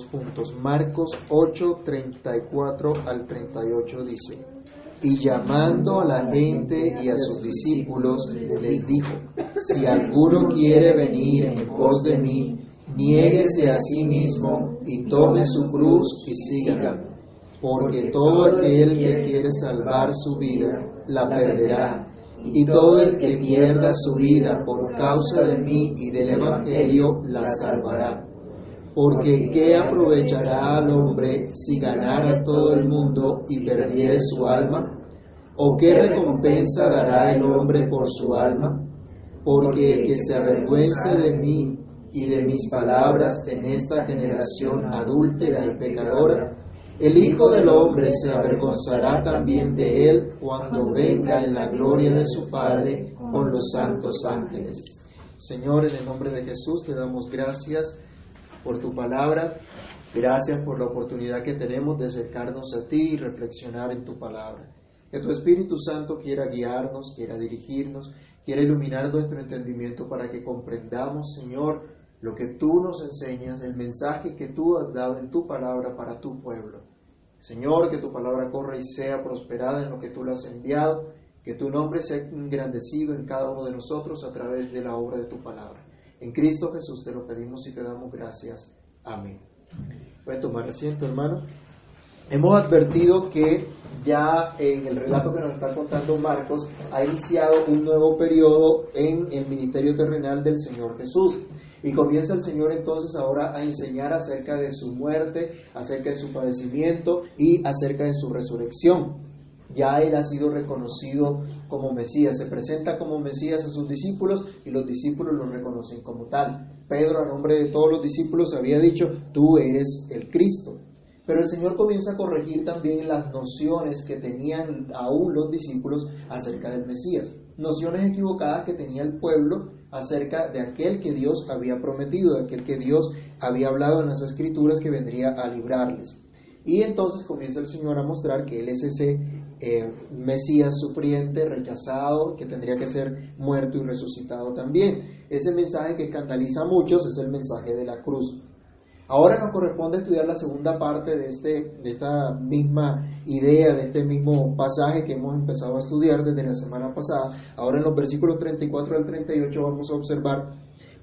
todos juntos. Marcos 8, 34 al 38 dice, y llamando a la gente y a sus discípulos, les dijo, si alguno quiere venir en pos de mí, niéguese a sí mismo y tome su cruz y sígame. Porque todo aquel que quiere salvar su vida, la perderá. Y todo el que pierda su vida por causa de mí y del Evangelio, la salvará. Porque ¿qué aprovechará al hombre si ganara todo el mundo y perdiere su alma? ¿O qué recompensa dará el hombre por su alma? Porque el que se avergüence de mí y de mis palabras en esta generación adúltera y pecadora, el Hijo del Hombre se avergonzará también de él cuando venga en la gloria de su Padre con los santos ángeles. Señor, en el nombre de Jesús te damos gracias por tu palabra. Gracias por la oportunidad que tenemos de acercarnos a ti y reflexionar en tu palabra. Que tu Espíritu Santo quiera guiarnos, quiera dirigirnos, quiera iluminar nuestro entendimiento para que comprendamos, Señor, lo que tú nos enseñas, el mensaje que tú has dado en tu palabra para tu pueblo. Señor, que tu palabra corra y sea prosperada en lo que tú le has enviado, que tu nombre sea engrandecido en cada uno de nosotros a través de la obra de tu palabra. En Cristo Jesús te lo pedimos y te damos gracias. Amén. A tomar asiento, hermano. Hemos advertido que ya en el relato que nos está contando Marcos ha iniciado un nuevo periodo en el ministerio terrenal del Señor Jesús. Y comienza el Señor entonces ahora a enseñar acerca de su muerte, acerca de su padecimiento y acerca de su resurrección. Ya Él ha sido reconocido como Mesías, se presenta como Mesías a sus discípulos y los discípulos lo reconocen como tal. Pedro, a nombre de todos los discípulos, había dicho, tú eres el Cristo. Pero el Señor comienza a corregir también las nociones que tenían aún los discípulos acerca del Mesías. Nociones equivocadas que tenía el pueblo acerca de aquel que Dios había prometido, de aquel que Dios había hablado en las escrituras que vendría a librarles. Y entonces comienza el Señor a mostrar que Él es ese eh, Mesías sufriente, rechazado, que tendría que ser muerto y resucitado también. Ese mensaje que escandaliza a muchos es el mensaje de la cruz. Ahora nos corresponde estudiar la segunda parte de, este, de esta misma idea, de este mismo pasaje que hemos empezado a estudiar desde la semana pasada. Ahora en los versículos 34 al 38 vamos a observar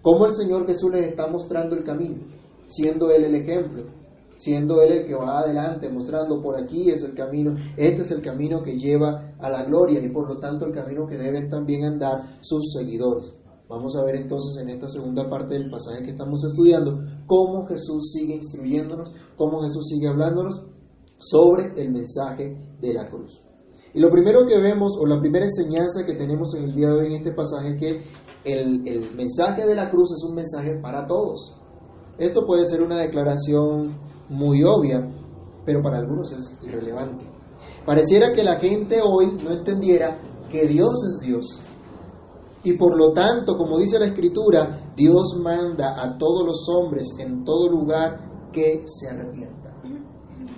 cómo el Señor Jesús les está mostrando el camino, siendo Él el ejemplo, siendo Él el que va adelante, mostrando por aquí es el camino, este es el camino que lleva a la gloria y por lo tanto el camino que deben también andar sus seguidores. Vamos a ver entonces en esta segunda parte del pasaje que estamos estudiando cómo Jesús sigue instruyéndonos, cómo Jesús sigue hablándonos sobre el mensaje de la cruz. Y lo primero que vemos, o la primera enseñanza que tenemos en el día de hoy en este pasaje, es que el, el mensaje de la cruz es un mensaje para todos. Esto puede ser una declaración muy obvia, pero para algunos es irrelevante. Pareciera que la gente hoy no entendiera que Dios es Dios y por lo tanto, como dice la Escritura, Dios manda a todos los hombres en todo lugar que se arrepientan.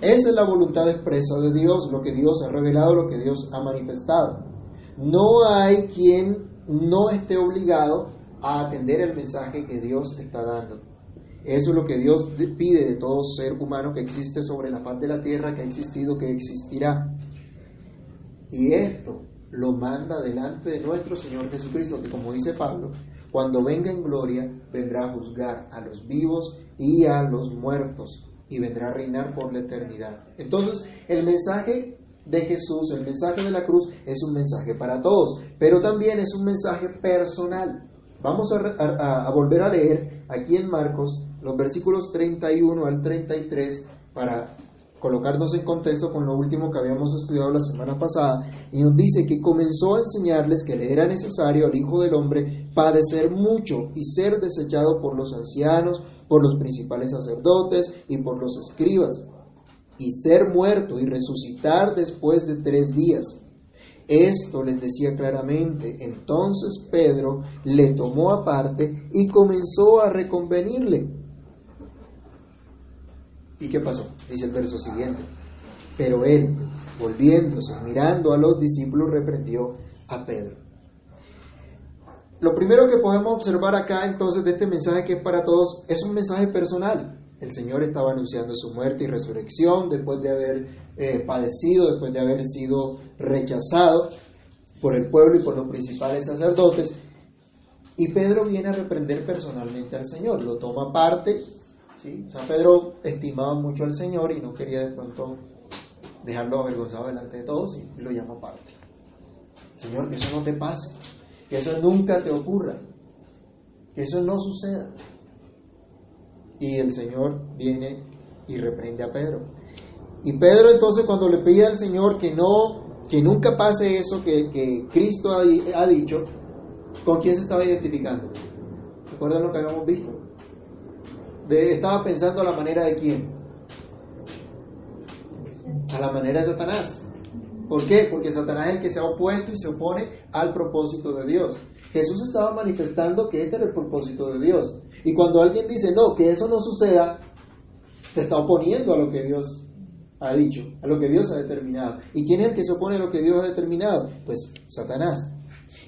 Esa es la voluntad expresa de Dios, lo que Dios ha revelado, lo que Dios ha manifestado. No hay quien no esté obligado a atender el mensaje que Dios está dando. Eso es lo que Dios pide de todo ser humano que existe sobre la faz de la tierra, que ha existido, que existirá. Y esto lo manda delante de nuestro Señor Jesucristo, que como dice Pablo, cuando venga en gloria, vendrá a juzgar a los vivos y a los muertos, y vendrá a reinar por la eternidad. Entonces, el mensaje de Jesús, el mensaje de la cruz, es un mensaje para todos, pero también es un mensaje personal. Vamos a, a volver a leer aquí en Marcos los versículos 31 al 33 para colocarnos en contexto con lo último que habíamos estudiado la semana pasada, y nos dice que comenzó a enseñarles que le era necesario al Hijo del Hombre padecer mucho y ser desechado por los ancianos, por los principales sacerdotes y por los escribas, y ser muerto y resucitar después de tres días. Esto les decía claramente. Entonces Pedro le tomó aparte y comenzó a reconvenirle ¿Y qué pasó? Dice el verso siguiente. Pero él, volviéndose, mirando a los discípulos, reprendió a Pedro. Lo primero que podemos observar acá entonces de este mensaje que es para todos es un mensaje personal. El Señor estaba anunciando su muerte y resurrección después de haber eh, padecido, después de haber sido rechazado por el pueblo y por los principales sacerdotes. Y Pedro viene a reprender personalmente al Señor, lo toma aparte. ¿Sí? Pedro estimaba mucho al Señor y no quería de pronto dejarlo avergonzado delante de todos y lo llama aparte. Señor, que eso no te pase, que eso nunca te ocurra, que eso no suceda. Y el Señor viene y reprende a Pedro. Y Pedro entonces cuando le pide al Señor que no, que nunca pase eso que, que Cristo ha, ha, dicho, ¿con quién se estaba identificando? ¿Recuerdan lo que habíamos visto? De, estaba pensando a la manera de quién? A la manera de Satanás. ¿Por qué? Porque Satanás es el que se ha opuesto y se opone al propósito de Dios. Jesús estaba manifestando que este era el propósito de Dios. Y cuando alguien dice, no, que eso no suceda, se está oponiendo a lo que Dios ha dicho, a lo que Dios ha determinado. ¿Y quién es el que se opone a lo que Dios ha determinado? Pues Satanás.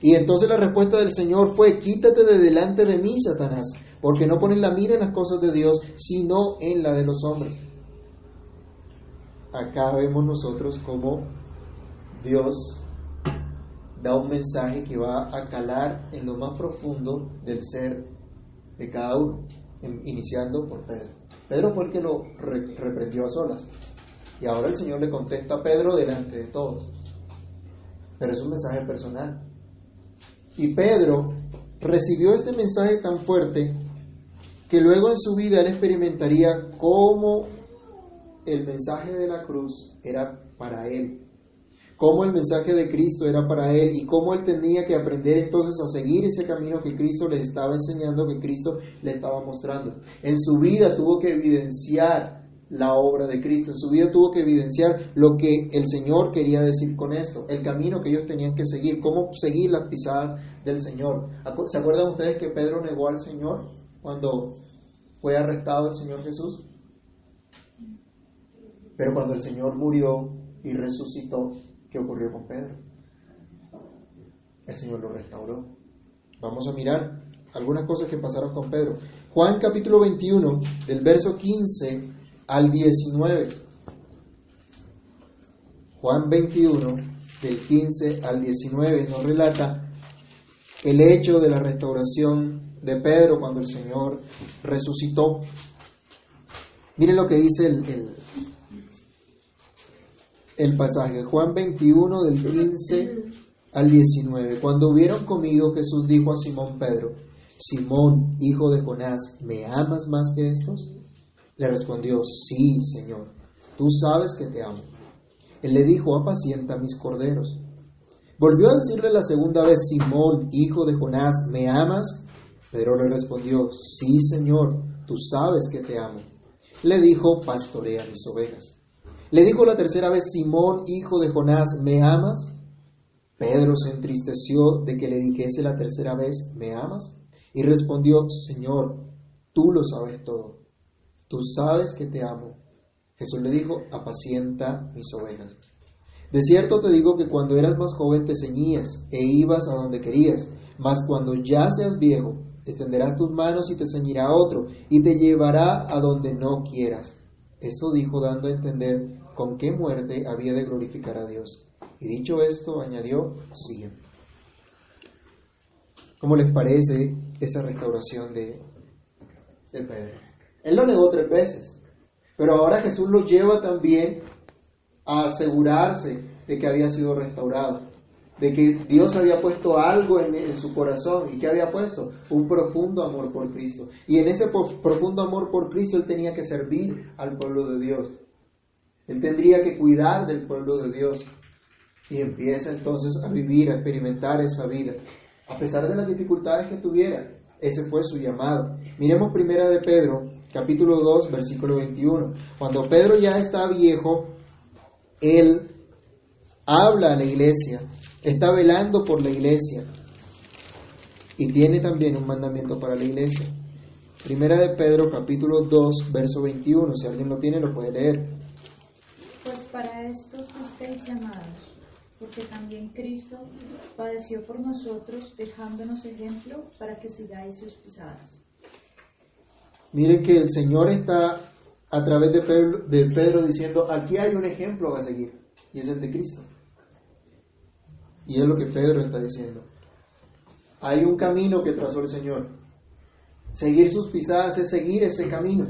Y entonces la respuesta del Señor fue, quítate de delante de mí, Satanás, porque no pones la mira en las cosas de Dios, sino en la de los hombres. Acá vemos nosotros cómo Dios da un mensaje que va a calar en lo más profundo del ser de cada uno, iniciando por Pedro. Pedro fue el que lo reprendió a solas. Y ahora el Señor le contesta a Pedro delante de todos. Pero es un mensaje personal. Y Pedro recibió este mensaje tan fuerte que luego en su vida él experimentaría cómo el mensaje de la cruz era para él cómo el mensaje de Cristo era para él y cómo él tenía que aprender entonces a seguir ese camino que Cristo le estaba enseñando, que Cristo le estaba mostrando. En su vida tuvo que evidenciar la obra de Cristo, en su vida tuvo que evidenciar lo que el Señor quería decir con esto, el camino que ellos tenían que seguir, cómo seguir las pisadas del Señor. ¿Se acuerdan ustedes que Pedro negó al Señor cuando fue arrestado el Señor Jesús? Pero cuando el Señor murió y resucitó, ¿Qué ocurrió con Pedro? El Señor lo restauró. Vamos a mirar algunas cosas que pasaron con Pedro. Juan capítulo 21, del verso 15 al 19. Juan 21, del 15 al 19, nos relata el hecho de la restauración de Pedro cuando el Señor resucitó. Miren lo que dice el, el pasaje, Juan 21 del 15 al 19. Cuando hubieron comido, Jesús dijo a Simón Pedro, Simón, hijo de Jonás, ¿me amas más que estos? Le respondió, sí, Señor, tú sabes que te amo. Él le dijo, apacienta mis corderos. Volvió a decirle la segunda vez, Simón, hijo de Jonás, ¿me amas? Pedro le respondió, sí, Señor, tú sabes que te amo. Le dijo, pastorea mis ovejas. Le dijo la tercera vez, Simón, hijo de Jonás, ¿me amas? Pedro se entristeció de que le dijese la tercera vez, ¿me amas? Y respondió, Señor, tú lo sabes todo. Tú sabes que te amo. Jesús le dijo, apacienta mis ovejas. De cierto te digo que cuando eras más joven te ceñías e ibas a donde querías, mas cuando ya seas viejo, extenderás tus manos y te ceñirá otro, y te llevará a donde no quieras. Eso dijo dando a entender con qué muerte había de glorificar a Dios. Y dicho esto, añadió, sigue. ¿Cómo les parece esa restauración de, de Pedro? Él lo negó tres veces, pero ahora Jesús lo lleva también a asegurarse de que había sido restaurado, de que Dios había puesto algo en, en, su corazón y que había puesto un profundo amor por Cristo. Y en ese profundo amor por Cristo él tenía que servir al pueblo de Dios. Él tendría que cuidar del pueblo de Dios y empieza entonces a vivir, a experimentar esa vida. A pesar de las dificultades que tuviera, ese fue su llamado. Miremos primera de Pedro, capítulo 2, versículo 21. Cuando Pedro ya está viejo, él habla a la iglesia, está velando por la iglesia y tiene también un mandamiento para la iglesia. Primera de Pedro, capítulo 2, verso 21. Si alguien lo tiene, lo puede leer. Pues para esto fuisteis llamados, porque también Cristo padeció por nosotros, dejándonos ejemplo para que sigáis sus pisadas. Miren que el Señor está a través de Pedro, de Pedro diciendo, aquí hay un ejemplo a seguir, y es el de Cristo. Y es lo que Pedro está diciendo. Hay un camino que trazó el Señor. Seguir sus pisadas es seguir ese camino.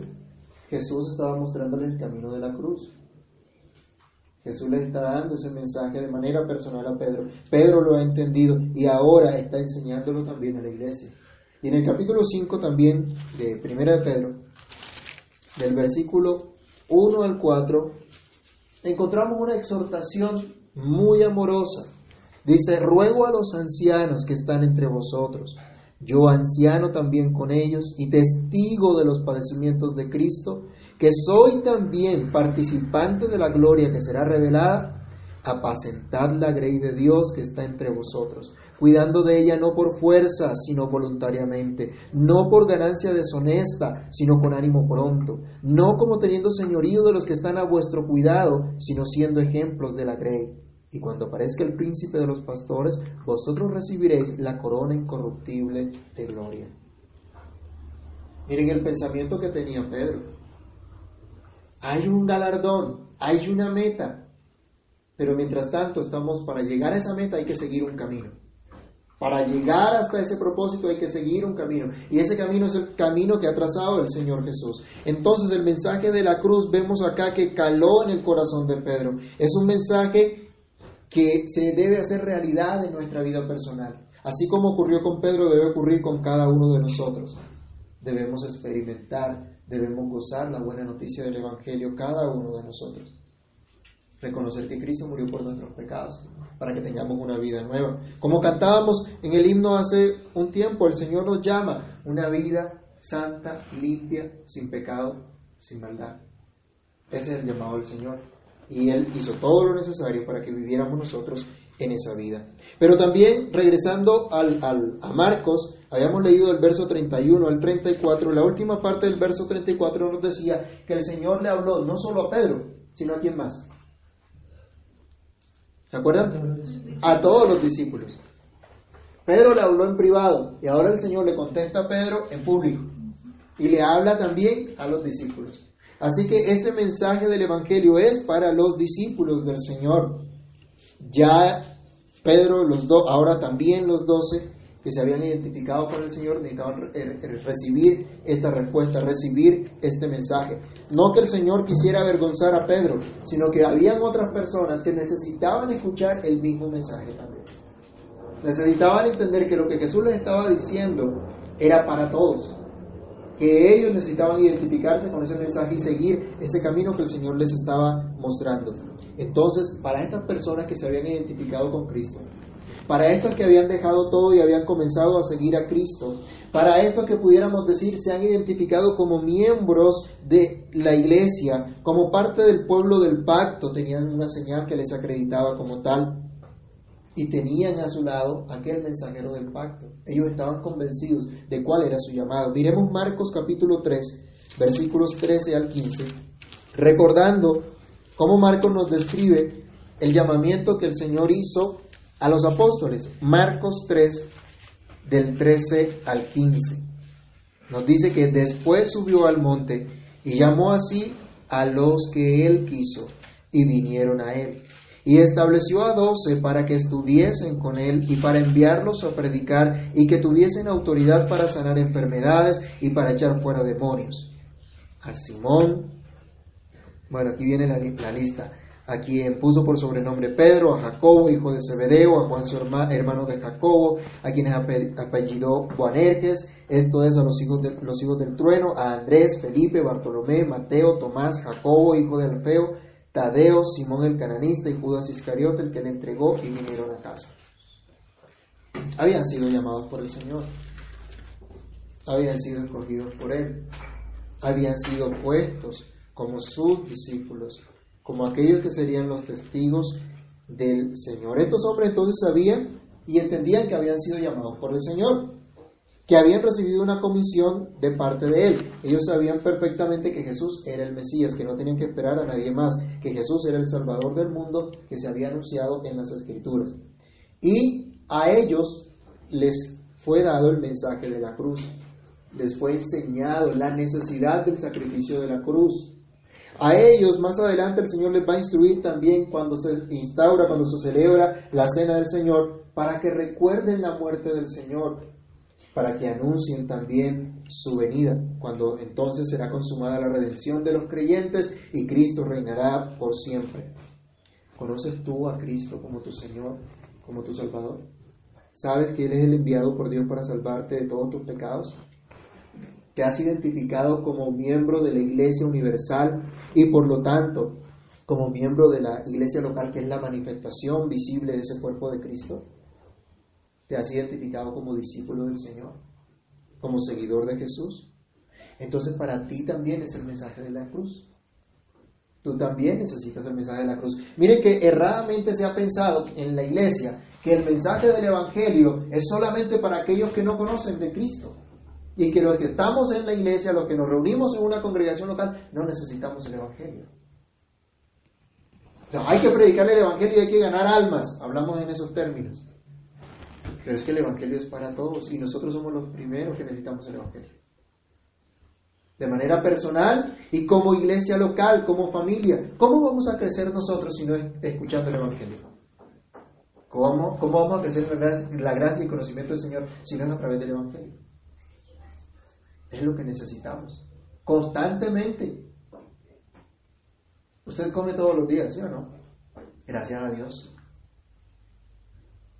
Jesús estaba mostrándole el camino de la cruz. Jesús le está dando ese mensaje de manera personal a Pedro. Pedro lo ha entendido y ahora está enseñándolo también a la iglesia. Y en el capítulo 5 también de Primera de Pedro, del versículo 1 al 4, encontramos una exhortación muy amorosa. Dice, ruego a los ancianos que están entre vosotros, yo anciano también con ellos y testigo de los padecimientos de Cristo, que soy también participante de la gloria que será revelada, apacentad la grey de Dios que está entre vosotros, cuidando de ella no por fuerza, sino voluntariamente, no por ganancia deshonesta, sino con ánimo pronto, no como teniendo señorío de los que están a vuestro cuidado, sino siendo ejemplos de la grey. Y cuando aparezca el príncipe de los pastores, vosotros recibiréis la corona incorruptible de gloria. Miren el pensamiento que tenía Pedro. Hay un galardón, hay una meta, pero mientras tanto estamos, para llegar a esa meta hay que seguir un camino. Para llegar hasta ese propósito hay que seguir un camino. Y ese camino es el camino que ha trazado el Señor Jesús. Entonces el mensaje de la cruz vemos acá que caló en el corazón de Pedro. Es un mensaje que se debe hacer realidad en nuestra vida personal. Así como ocurrió con Pedro, debe ocurrir con cada uno de nosotros. Debemos experimentar debemos gozar la buena noticia del Evangelio cada uno de nosotros. Reconocer que Cristo murió por nuestros pecados, para que tengamos una vida nueva. Como cantábamos en el himno hace un tiempo, el Señor nos llama una vida santa, limpia, sin pecado, sin maldad. Ese es el llamado del Señor. Y Él hizo todo lo necesario para que viviéramos nosotros en esa vida. Pero también, regresando al, a Marcos, habíamos leído el verso 31 al 34, la última parte del verso 34 nos decía que el Señor le habló no solo a Pedro, sino a quién más. ¿Se acuerdan? A todos los discípulos. Pedro le habló en privado y ahora el Señor le contesta a Pedro en público y le habla también a los discípulos. Así que este mensaje del Evangelio es para los discípulos del Señor. Ya Pedro, los dos, ahora también los doce que se habían identificado con el Señor necesitaban recibir esta respuesta, recibir este mensaje. No que el Señor quisiera avergonzar a Pedro, sino que habían otras personas que necesitaban escuchar el mismo mensaje también. Necesitaban entender que lo que Jesús les estaba diciendo era para todos, que ellos necesitaban identificarse con ese mensaje y seguir ese camino que el Señor les estaba mostrando. Entonces, para estas personas que se habían identificado con Cristo, para estos que habían dejado todo y habían comenzado a seguir a Cristo, para estos que pudiéramos decir se han identificado como miembros de la iglesia, como parte del pueblo del pacto, tenían una señal que les acreditaba como tal y tenían a su lado aquel mensajero del pacto. Ellos estaban convencidos de cuál era su llamado. Miremos Marcos capítulo 3, versículos 13 al 15, recordando cómo Marcos nos describe el llamamiento que el Señor hizo a los apóstoles. Marcos 3, del 13 al 15. Nos dice que después subió al monte y llamó así a los que él quiso y vinieron a él. Y estableció a doce para que estuviesen con él y para enviarlos a predicar y que tuviesen autoridad para sanar enfermedades y para echar fuera demonios. A Simón, bueno, aquí viene la, lista, a quien puso por sobrenombre Pedro, a Jacobo, hijo de Zebedeo, a Juan su hermano de Jacobo, a quienes apellidó Boanerges, esto es a los hijos, de, los hijos del trueno, a Andrés, Felipe, Bartolomé, Mateo, Tomás, Jacobo, hijo de Alfeo, Tadeo, Simón el cananista y Judas Iscariote, el que le entregó y vinieron a casa. Habían sido llamados por el Señor, habían sido escogidos por Él, habían sido puestos como sus discípulos, como aquellos que serían los testigos del Señor. Estos hombres entonces sabían y entendían que habían sido llamados por el Señor que habían recibido una comisión de parte de él. Ellos sabían perfectamente que Jesús era el Mesías, que no tenían que esperar a nadie más, que Jesús era el Salvador del mundo que se había anunciado en las Escrituras. Y a ellos les fue dado el mensaje de la cruz. les fue enseñado la necesidad del sacrificio de la cruz. A ellos más adelante el Señor les va a instruir también cuando se instaura, cuando se celebra la cena del Señor, para que recuerden la muerte del Señor, para que anuncien también su venida, cuando entonces será consumada la redención de los creyentes y Cristo reinará por siempre. ¿Conoces tú a Cristo como tu Señor, como tu Salvador? ¿Sabes que Él es el enviado por Dios para salvarte de todos tus pecados? ¿Te has identificado como miembro de la Iglesia Universal y por lo tanto como miembro de la iglesia local que es la manifestación visible de ese cuerpo de Cristo? ¿Te has identificado como discípulo del Señor? ¿Como seguidor de Jesús? Entonces para ti también es el mensaje de la cruz. Tú también necesitas el mensaje de la cruz. Miren que erradamente se ha pensado en la iglesia que el mensaje del Evangelio es solamente para aquellos que no conocen de Cristo. Y que los que estamos en la iglesia, los que nos reunimos en una congregación local, no necesitamos el Evangelio. Hay que predicar el Evangelio y hay que ganar almas. Hablamos en esos términos. Pero es que el Evangelio es para todos y nosotros somos los primeros que necesitamos el Evangelio. De manera personal y como iglesia local, como familia. ¿Cómo vamos a crecer nosotros si no es escuchando el Evangelio? ¿Cómo, cómo vamos a crecer la gracia y conocimiento del Señor si no es a través del Evangelio? Es lo que necesitamos. Constantemente. Usted come todos los días, ¿sí o no? Gracias a Dios.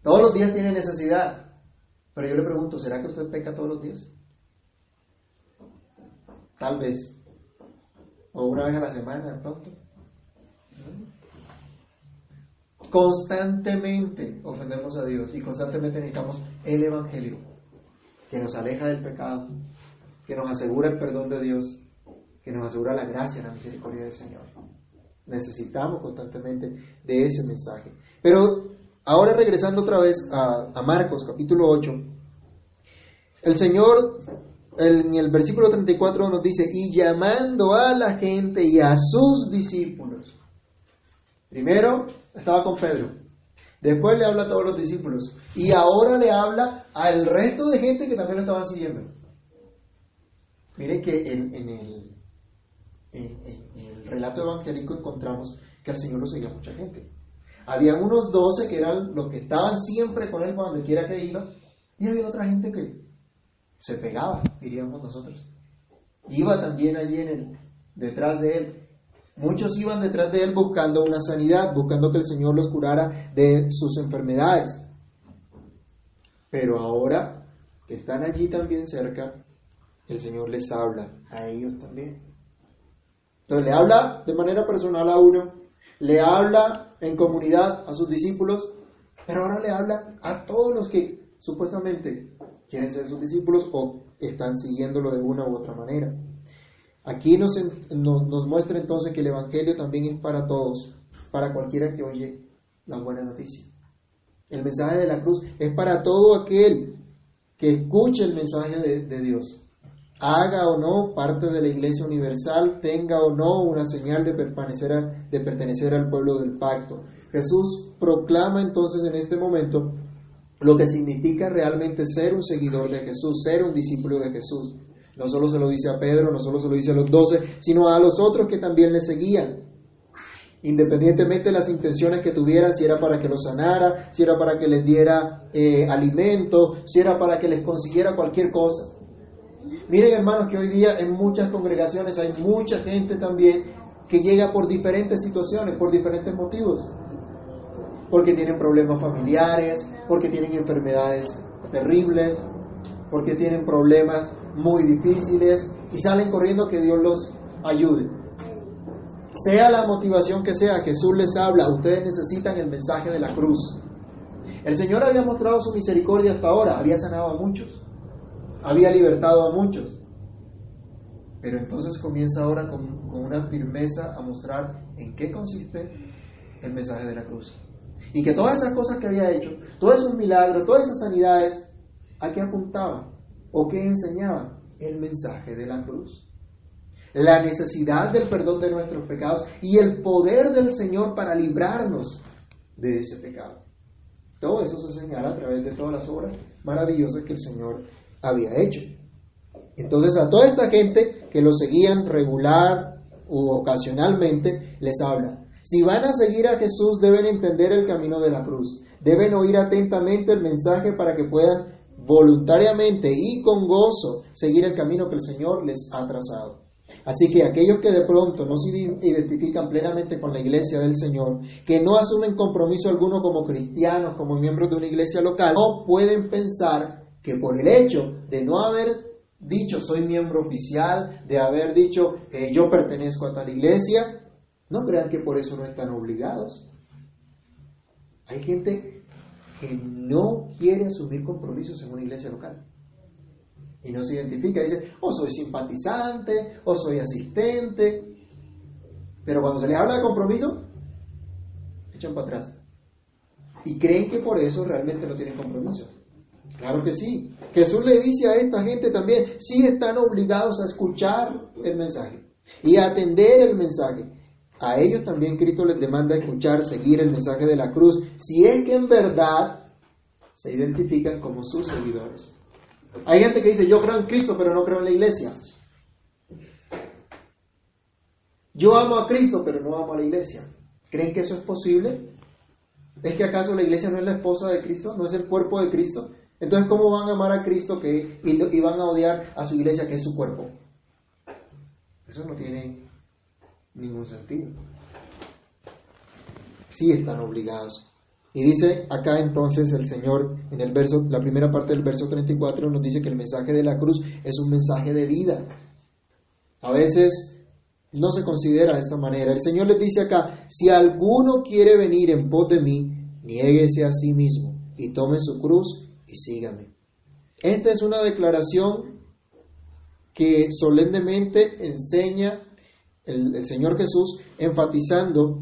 Todos los días tiene necesidad. Pero yo le pregunto, ¿será que usted peca todos los días? Tal vez. O una vez a la semana, pronto. Constantemente ofendemos a Dios y constantemente necesitamos el Evangelio que nos aleja del pecado, que nos asegura el perdón de Dios, que nos asegura la gracia la misericordia del Señor. Necesitamos constantemente de ese mensaje. Pero ahora regresando otra vez a, Marcos capítulo 8, el Señor en el versículo 34 nos dice, y llamando a la gente y a sus discípulos. Primero estaba con Pedro, después le habla a todos los discípulos y ahora le habla al resto de gente que también lo estaban siguiendo. Miren que en, el, el, relato evangélico encontramos que al Señor lo seguía mucha gente. Había unos doce que eran los que estaban siempre con él cuando quiera que iba, y había otra gente que se pegaba, diríamos nosotros. Iba también allí en el, detrás de él. Muchos iban detrás de él buscando una sanidad, buscando que el Señor los curara de sus enfermedades. Pero ahora que están allí también cerca, el Señor les habla a ellos también. Entonces le habla de manera personal a uno, le habla en comunidad a sus discípulos, pero ahora le habla a todos los que supuestamente quieren ser sus discípulos o están siguiéndolo de una u otra manera. Aquí nos, nos, nos, muestra entonces que el Evangelio también es para todos, para cualquiera que oye la buena noticia. El mensaje de la cruz es para todo aquel que escuche el mensaje de, de Dios haga o no parte de la Iglesia Universal, tenga o no una señal de pertenecer, de pertenecer al pueblo del pacto. Jesús proclama entonces en este momento lo que significa realmente ser un seguidor de Jesús, ser un discípulo de Jesús. No solo se lo dice a Pedro, no solo se lo dice a los doce, sino a los otros que también le seguían. Independientemente de las intenciones que tuvieran, si era para que los sanara, si era para que les diera eh, alimento, si era para que les consiguiera cualquier cosa. Miren hermanos que hoy día en muchas congregaciones hay mucha gente también que llega por diferentes situaciones, por diferentes motivos. Porque tienen problemas familiares, porque tienen enfermedades terribles, porque tienen problemas muy difíciles y salen corriendo que Dios los ayude. Sea la motivación que sea, Jesús les habla, ustedes necesitan el mensaje de la cruz. El Señor había mostrado su misericordia hasta ahora, había sanado a muchos había libertado a muchos. Pero entonces comienza ahora con, con, una firmeza a mostrar en qué consiste el mensaje de la cruz. Y que todas esas cosas que había hecho, todos esos milagros, todas esas sanidades, ¿a qué apuntaban? ¿O qué enseñaban? El mensaje de la cruz. La necesidad del perdón de nuestros pecados y el poder del Señor para librarnos de ese pecado. Todo eso se señala a través de todas las obras maravillosas que el Señor había hecho. Entonces a toda esta gente que lo seguían regular u ocasionalmente, les habla. Si van a seguir a Jesús, deben entender el camino de la cruz. Deben oír atentamente el mensaje para que puedan voluntariamente y con gozo seguir el camino que el Señor les ha trazado. Así que aquellos que de pronto no se identifican plenamente con la iglesia del Señor, que no asumen compromiso alguno como cristianos, como miembros de una iglesia local, no pueden pensar que por el hecho de no haber dicho soy miembro oficial, de haber dicho que yo pertenezco a tal iglesia, no crean que por eso no están obligados. Hay gente que no quiere asumir compromisos en una iglesia local y no se identifica, dice, o soy simpatizante, o soy asistente, pero cuando se les habla de compromiso, echan para atrás. Y creen que por eso realmente no tienen compromiso. Claro que sí. Jesús le dice a esta gente también, sí están obligados a escuchar el mensaje y a atender el mensaje. A ellos también Cristo les demanda escuchar, seguir el mensaje de la cruz, si es que en verdad se identifican como sus seguidores. Hay gente que dice, yo creo en Cristo, pero no creo en la iglesia. Yo amo a Cristo, pero no amo a la iglesia. ¿Creen que eso es posible? ¿Es que acaso la iglesia no es la esposa de Cristo? ¿No es el cuerpo de Cristo? Entonces, ¿cómo van a amar a Cristo que, y, van a odiar a su iglesia, que es su cuerpo? Eso no tiene ningún sentido. Sí están obligados. Y dice acá entonces el Señor en el verso, la primera parte del verso 34 nos dice que el mensaje de la cruz es un mensaje de vida. A veces no se considera de esta manera. El Señor les dice acá, si alguno quiere venir en pos de mí, niéguese a sí mismo y tome su cruz y sígame. Esta es una declaración que solemnemente enseña el, el Señor Jesús enfatizando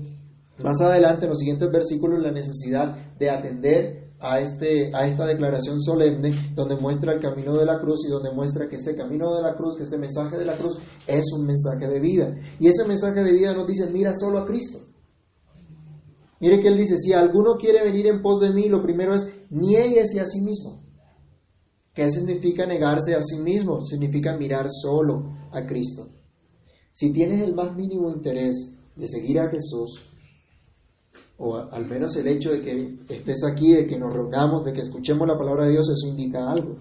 más adelante, en los siguientes versículos, la necesidad de atender a, este, a esta declaración solemne, donde muestra el camino de la cruz y donde muestra que este camino de la cruz, que este mensaje de la cruz es un mensaje de vida. Y ese mensaje de vida nos dice, mira solo a Cristo. Mire que él dice, si alguno quiere venir en pos de mí, lo primero es, niéguese a sí mismo. ¿Qué significa negarse a sí mismo? Significa mirar solo a Cristo. Si tienes el más mínimo interés de seguir a Jesús, o al menos el hecho de que estés aquí, de que nos reunamos, de que escuchemos la palabra de Dios, eso indica algo.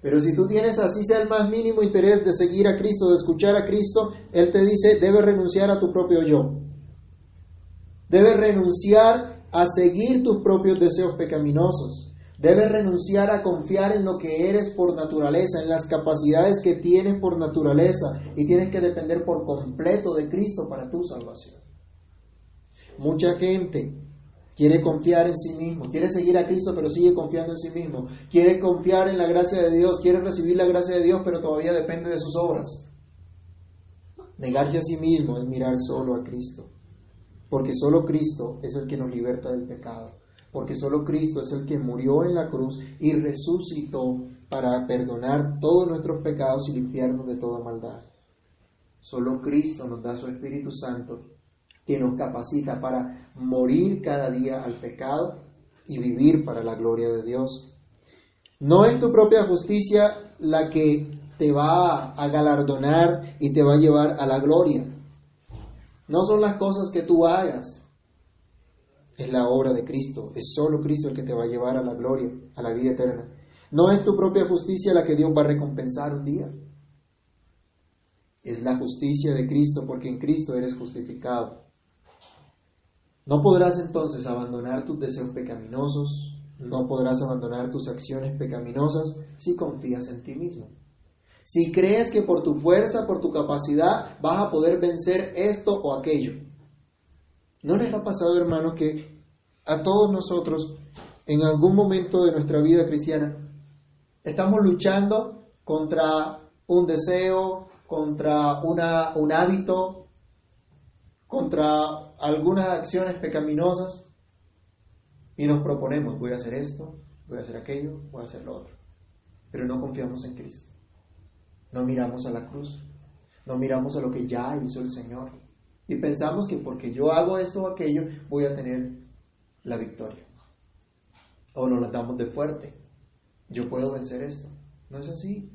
Pero si tú tienes así sea el más mínimo interés de seguir a Cristo, de escuchar a Cristo, Él te dice, debes renunciar a tu propio yo. Debes renunciar a seguir tus propios deseos pecaminosos. Debes renunciar a confiar en lo que eres por naturaleza, en las capacidades que tienes por naturaleza y tienes que depender por completo de Cristo para tu salvación. Mucha gente quiere confiar en sí mismo, quiere seguir a Cristo pero sigue confiando en sí mismo, quiere confiar en la gracia de Dios, quiere recibir la gracia de Dios pero todavía depende de sus obras. Negarse a sí mismo es mirar solo a Cristo, porque solo Cristo es el que nos liberta del pecado, porque solo Cristo es el que murió en la cruz y resucitó para perdonar todos nuestros pecados y limpiarnos de toda maldad. Solo Cristo nos da su Espíritu Santo que nos capacita para morir cada día al pecado y vivir para la gloria de Dios. No es tu propia justicia la que te va a galardonar y te va a llevar a la gloria. No son las cosas que tú hagas. Es la obra de Cristo. Es solo Cristo el que te va a llevar a la gloria, a la vida eterna. No es tu propia justicia la que Dios va a recompensar un día. Es la justicia de Cristo porque en Cristo eres justificado. No podrás entonces abandonar tus deseos pecaminosos, no podrás abandonar tus acciones pecaminosas si confías en ti mismo. Si crees que por tu fuerza, por tu capacidad, vas a poder vencer esto o aquello. ¿No les ha pasado, hermanos, que a todos nosotros, en algún momento de nuestra vida cristiana, estamos luchando contra un deseo, contra una, un hábito, contra algunas acciones pecaminosas y nos proponemos, voy a hacer esto, voy a hacer aquello, voy a hacer lo otro. Pero no confiamos en Cristo. No miramos a la cruz. No miramos a lo que ya hizo el Señor. Y pensamos que porque yo hago esto o aquello, voy a tener la victoria. O nos la damos de fuerte. Yo puedo vencer esto. No es así.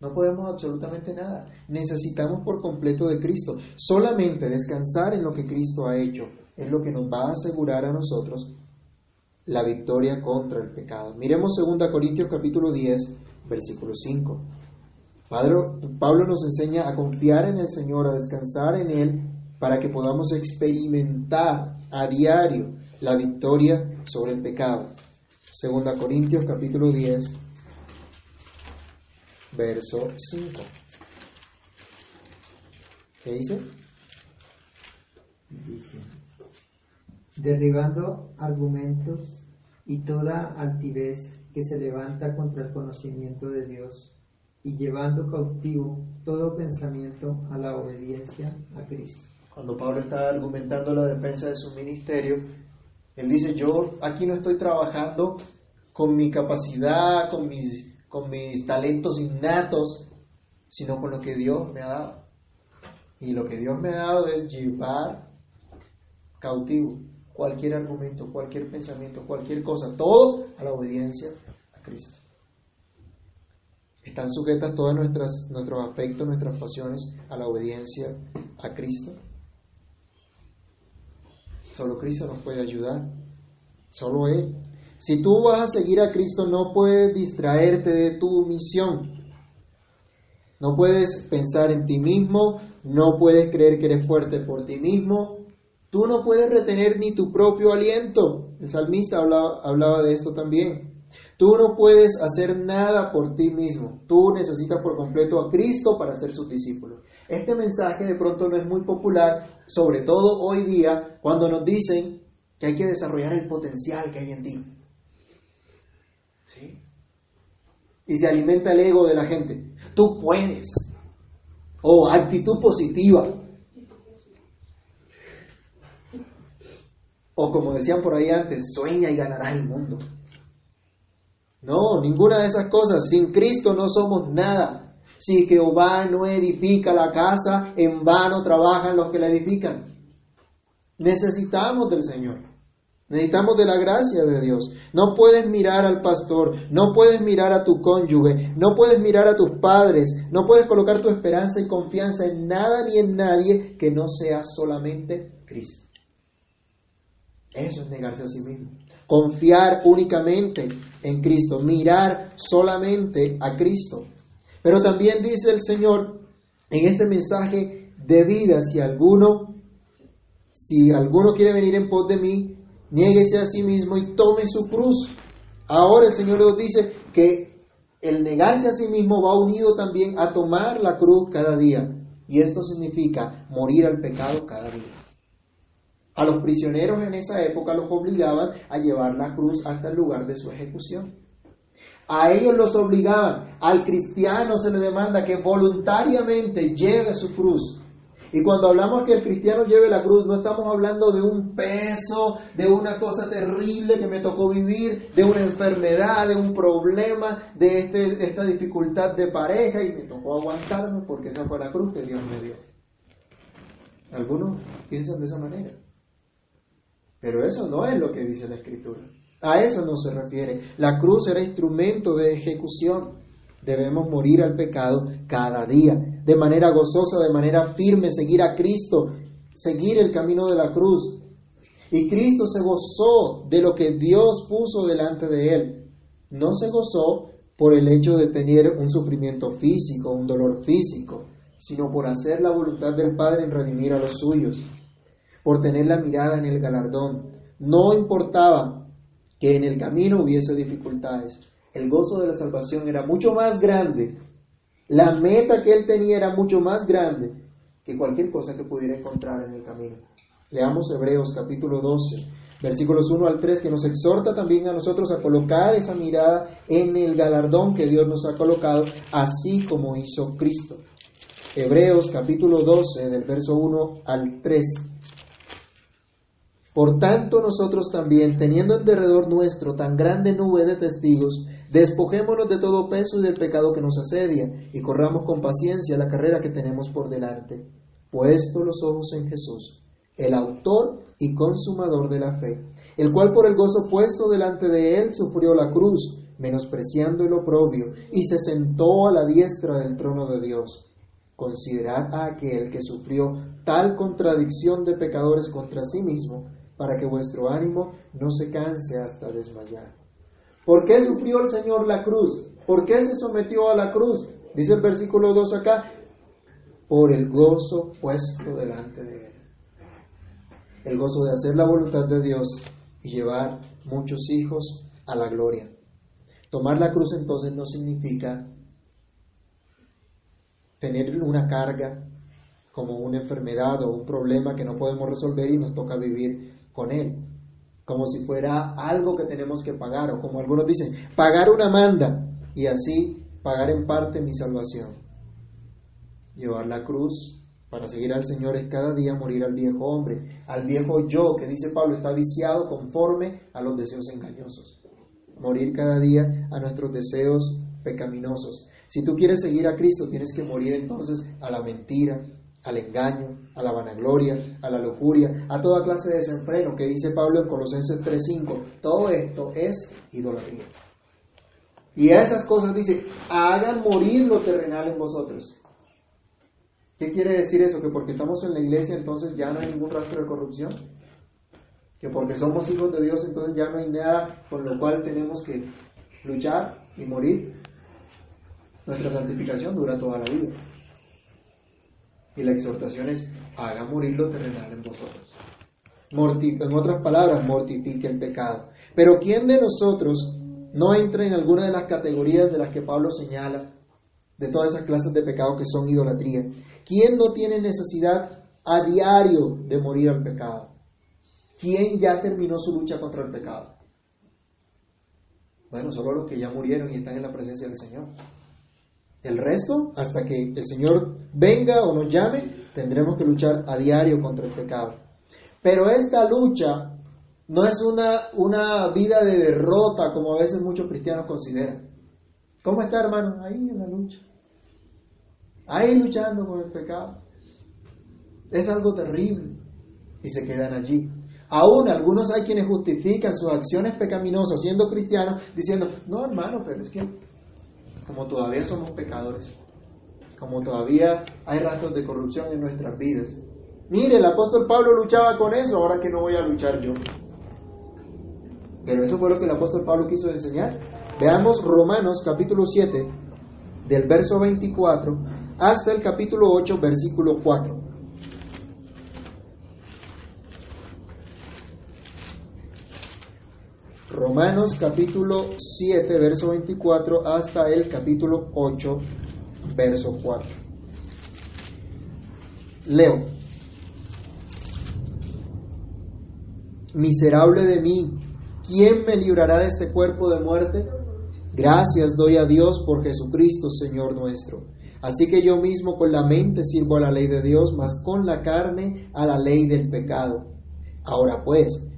No podemos absolutamente nada. Necesitamos por completo de Cristo. Solamente descansar en lo que Cristo ha hecho es lo que nos va a asegurar a nosotros la victoria contra el pecado. Miremos 2 Corintios capítulo 10, versículo 5. Pablo nos enseña a confiar en el Señor, a descansar en Él, para que podamos experimentar a diario la victoria sobre el pecado. 2 Corintios capítulo 10, verso 5. ¿Qué dice? Dice, derribando argumentos y toda altivez que se levanta contra el conocimiento de Dios y llevando cautivo todo pensamiento a la obediencia a Cristo. Cuando Pablo está argumentando la defensa de su ministerio, él dice, yo aquí no estoy trabajando con mi capacidad, con mis, con mis talentos innatos, sino con lo que Dios me ha dado. Y lo que Dios me ha dado es llevar cautivo cualquier argumento, cualquier pensamiento, cualquier cosa, todo a la obediencia a Cristo. Están sujetas todas nuestras nuestros afectos, nuestras pasiones a la obediencia a Cristo. Solo Cristo nos puede ayudar. Solo Él. Si tú vas a seguir a Cristo, no puedes distraerte de tu misión. No puedes pensar en ti mismo, no puedes creer que eres fuerte por ti mismo, tú no puedes retener ni tu propio aliento. El salmista hablaba, hablaba de esto también. Tú no puedes hacer nada por ti mismo. Tú necesitas por completo a Cristo para ser su discípulo. Este mensaje de pronto no es muy popular, sobre todo hoy día, cuando nos dicen que hay que desarrollar el potencial que hay en ti. ¿Sí? Y se alimenta el ego de la gente. Tú puedes. O actitud positiva. O como decían por ahí antes, sueña y ganarás el mundo. No, ninguna de esas cosas. Sin Cristo no somos nada. Si Jehová no edifica la casa, en vano trabajan los que la edifican. Necesitamos del Señor. Necesitamos de la gracia de Dios. No puedes mirar al pastor, no puedes mirar a tu cónyuge, no puedes mirar a tus padres, no puedes colocar tu esperanza y confianza en nada ni en nadie que no sea solamente Cristo. Eso es negarse a sí mismo. Confiar únicamente en Cristo, mirar solamente a Cristo. Pero también dice el Señor en este mensaje de vida, si alguno, si alguno quiere venir en pos de mí, niéguese a sí mismo y tome su cruz. Ahora el Señor nos dice que el negarse a sí mismo va unido también a tomar la cruz cada día. Y esto significa morir al pecado cada día. A los prisioneros en esa época los obligaban a llevar la cruz hasta el lugar de su ejecución. A ellos los obligaban. Al cristiano se le demanda que voluntariamente lleve su cruz. Y cuando hablamos que el cristiano lleve la cruz, no estamos hablando de un peso, de una cosa terrible que me tocó vivir, de una enfermedad, de un problema, de este, esta dificultad de pareja y me tocó aguantarme porque esa fue la cruz que Dios me dio. Algunos piensan de esa manera. Pero eso no es lo que dice la Escritura. A eso no se refiere. La cruz era instrumento de ejecución. Debemos morir al pecado cada día, de manera gozosa, de manera firme, seguir a Cristo, seguir el camino de la cruz. Y Cristo se gozó de lo que Dios puso delante de él. No se gozó por el hecho de tener un sufrimiento físico, un dolor físico, sino por hacer la voluntad del Padre en redimir a los suyos, por tener la mirada en el galardón. No importaba que en el camino hubiese dificultades. El gozo de la salvación era mucho más grande. La meta que él tenía era mucho más grande que cualquier cosa que pudiera encontrar en el camino. Leamos Hebreos capítulo 12, versículos 1 al 3, que nos exhorta también a nosotros a colocar esa mirada en el galardón que Dios nos ha colocado, así como hizo Cristo. Hebreos capítulo 12, del verso 1 al 3. Por tanto, nosotros también, teniendo en derredor nuestro tan grande nube de testigos, despojémonos de todo peso y del pecado que nos asedia, y corramos con paciencia la carrera que tenemos por delante, puesto los ojos en Jesús, el autor y consumador de la fe, el cual por el gozo puesto delante de él sufrió la cruz, menospreciando el oprobio, y se sentó a la diestra del trono de Dios. Considerad a aquel que sufrió tal contradicción de pecadores contra sí mismo, para que vuestro ánimo no se canse hasta desmayar. ¿Por qué sufrió el Señor la cruz? ¿Por qué se sometió a la cruz? Dice el versículo 2 acá, por el gozo puesto delante de él. El gozo de hacer la voluntad de Dios y llevar muchos hijos a la gloria. Tomar la cruz entonces no significa tener una carga como una enfermedad o un problema que no podemos resolver y nos toca vivir con él, como si fuera algo que tenemos que pagar o como algunos dicen, pagar una manda y así pagar en parte mi salvación. Llevar la cruz para seguir al Señor es cada día morir al viejo hombre, al viejo yo que dice Pablo está viciado conforme a los deseos engañosos morir cada día a nuestros deseos pecaminosos. Si tú quieres seguir a Cristo, tienes que morir entonces a la mentira, al engaño, a la vanagloria, a la lujuria, a toda clase de desenfreno que dice Pablo en Colosenses 3:5. Todo esto es idolatría. Y a esas cosas dice, hagan morir lo terrenal en vosotros. ¿Qué quiere decir eso? Que porque estamos en la iglesia entonces ya no hay ningún rastro de corrupción que porque somos hijos de Dios entonces ya no hay nada con lo cual tenemos que luchar y morir. Nuestra santificación dura toda la vida. Y la exhortación es, haga morir lo terrenal en vosotros. en otras palabras, mortifique el pecado. Pero ¿quién de nosotros no entra en alguna de las categorías de las que Pablo señala, de todas esas clases de pecado que son idolatría? ¿Quién no tiene necesidad a diario de morir al pecado? ¿Quién ya terminó su lucha contra el pecado? Bueno, solo los que ya murieron y están en la presencia del Señor. El resto, hasta que el Señor venga o nos llame, tendremos que luchar a diario contra el pecado. Pero esta lucha no es una, una vida de derrota como a veces muchos cristianos consideran. ¿Cómo está, hermano? Ahí en la lucha. Ahí luchando con el pecado. Es algo terrible. Y se quedan allí. Aún algunos hay quienes justifican sus acciones pecaminosas siendo cristianos diciendo, no hermano, pero es que como todavía somos pecadores, como todavía hay rastros de corrupción en nuestras vidas. Mire, el apóstol Pablo luchaba con eso, ahora que no voy a luchar yo. Pero eso fue lo que el apóstol Pablo quiso enseñar. Veamos Romanos capítulo 7, del verso 24 hasta el capítulo 8, versículo 4. Romanos capítulo 7, verso 24 hasta el capítulo 8, verso 4. Leo. Miserable de mí, ¿quién me librará de este cuerpo de muerte? Gracias doy a Dios por Jesucristo, Señor nuestro. Así que yo mismo con la mente sirvo a la ley de Dios, mas con la carne a la ley del pecado. Ahora pues,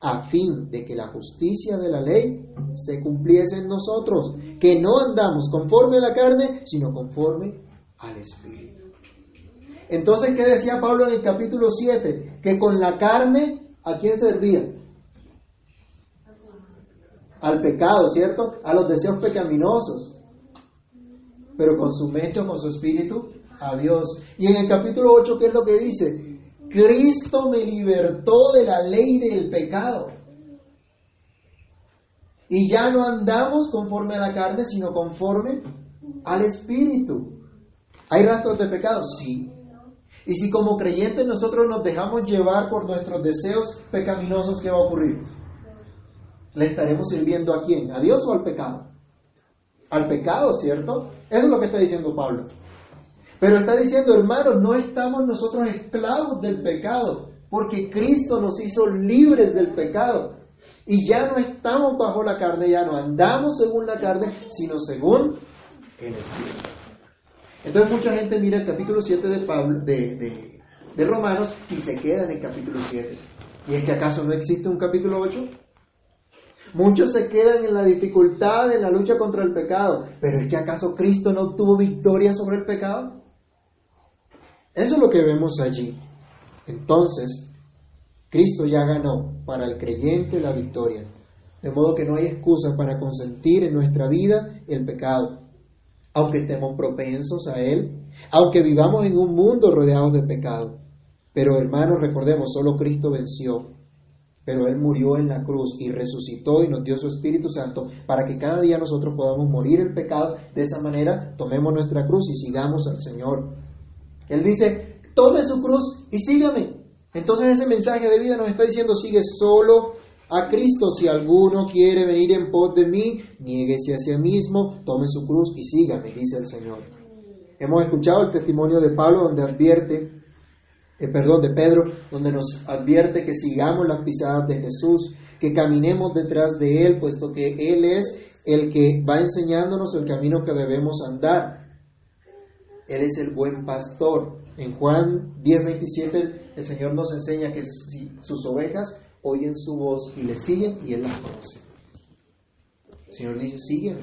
a fin de que la justicia de la ley se cumpliese en nosotros, que no andamos conforme a la carne, sino conforme al Espíritu. Entonces, ¿qué decía Pablo en el capítulo 7? Que con la carne, ¿a quién servía? Al pecado, ¿cierto? A los deseos pecaminosos. Pero con su mente o con su espíritu, a Dios. Y en el capítulo 8, ¿qué es lo que dice? Cristo me libertó de la ley del pecado. Y ya no andamos conforme a la carne, sino conforme al Espíritu. ¿Hay rastros de pecado? Sí. Y si como creyentes nosotros nos dejamos llevar por nuestros deseos pecaminosos, ¿qué va a ocurrir? ¿Le estaremos sirviendo a quién? ¿A Dios o al pecado? Al pecado, ¿cierto? Eso es lo que está diciendo Pablo. Pero está diciendo, hermanos, no estamos nosotros esclavos del pecado, porque Cristo nos hizo libres del pecado. Y ya no estamos bajo la carne, ya no andamos según la carne, sino según el Espíritu. Entonces mucha gente mira el capítulo 7 de, Pablo, de, de, de Romanos y se queda en el capítulo 7. ¿Y es que acaso no existe un capítulo 8? Muchos se quedan en la dificultad, en la lucha contra el pecado. Pero es que acaso Cristo no obtuvo victoria sobre el pecado? Eso es lo que vemos allí. Entonces, Cristo ya ganó para el creyente la victoria. De modo que no hay excusa para consentir en nuestra vida el pecado. Aunque estemos propensos a él, aunque vivamos en un mundo rodeado de pecado. Pero hermanos, recordemos, solo Cristo venció pero Él murió en la cruz y resucitó y nos dio su Espíritu Santo para que cada día nosotros podamos morir el pecado. De esa manera, tomemos nuestra cruz y sigamos al Señor. Él dice, tome su cruz y sígame. Entonces ese mensaje de vida nos está diciendo, sigue solo a Cristo. Si alguno quiere venir en pos de mí, niéguese a sí mismo, tome su cruz y sígame, dice el Señor. Hemos escuchado el testimonio de Pablo donde advierte eh, perdón, de Pedro, donde nos advierte que sigamos las pisadas de Jesús, que caminemos detrás de Él, puesto que Él es el que va enseñándonos el camino que debemos andar. Él es el buen pastor. En Juan 10:27 el Señor nos enseña que sus ovejas oyen su voz y le siguen y Él las conoce. El Señor dice, sígueme.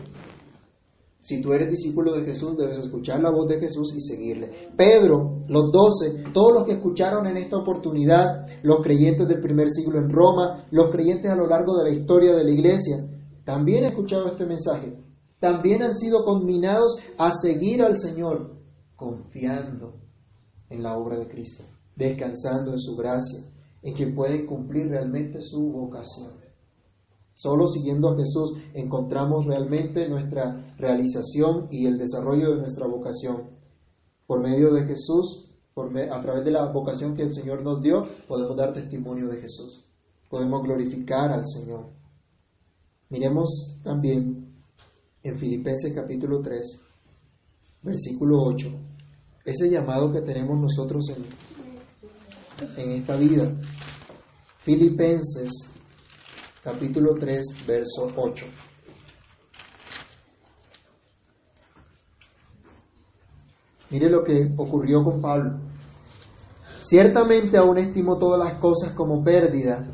Si tú eres discípulo de Jesús, debes escuchar la voz de Jesús y seguirle. Pedro, los doce, todos los que escucharon en esta oportunidad, los creyentes del primer siglo en Roma, los creyentes a lo largo de la historia de la iglesia, también han escuchado este mensaje. También han sido conminados a seguir al Señor, confiando en la obra de Cristo, descansando en su gracia, en que pueden cumplir realmente su vocación. Solo siguiendo a Jesús encontramos realmente nuestra realización y el desarrollo de nuestra vocación. Por medio de Jesús, por a través de la vocación que el Señor nos dio, podemos dar testimonio de Jesús. Podemos glorificar al Señor. Miremos también en Filipenses capítulo 3, versículo 8, ese llamado que tenemos nosotros en, en esta vida. Filipenses capítulo 3, verso 8. Mire lo que ocurrió con Pablo. Ciertamente aún estimo todas las cosas como pérdida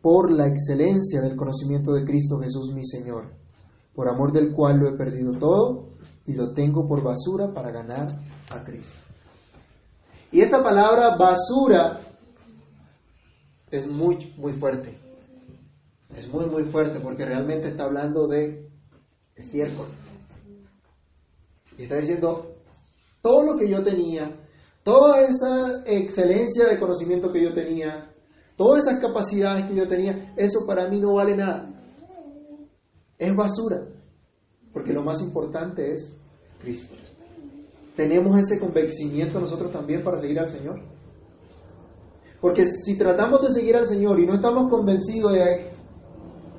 por la excelencia del conocimiento de Cristo Jesús mi Señor, por amor del cual lo he perdido todo y lo tengo por basura para ganar a Cristo. Y esta palabra basura es muy, muy fuerte. Es muy, muy fuerte porque realmente está hablando de estiércol. Y está diciendo, todo lo que yo tenía, toda esa excelencia de conocimiento que yo tenía, todas esas capacidades que yo tenía, eso para mí no vale nada. Es basura. Porque lo más importante es Cristo. Tenemos ese convencimiento nosotros también para seguir al Señor. Porque si tratamos de seguir al Señor y no estamos convencidos de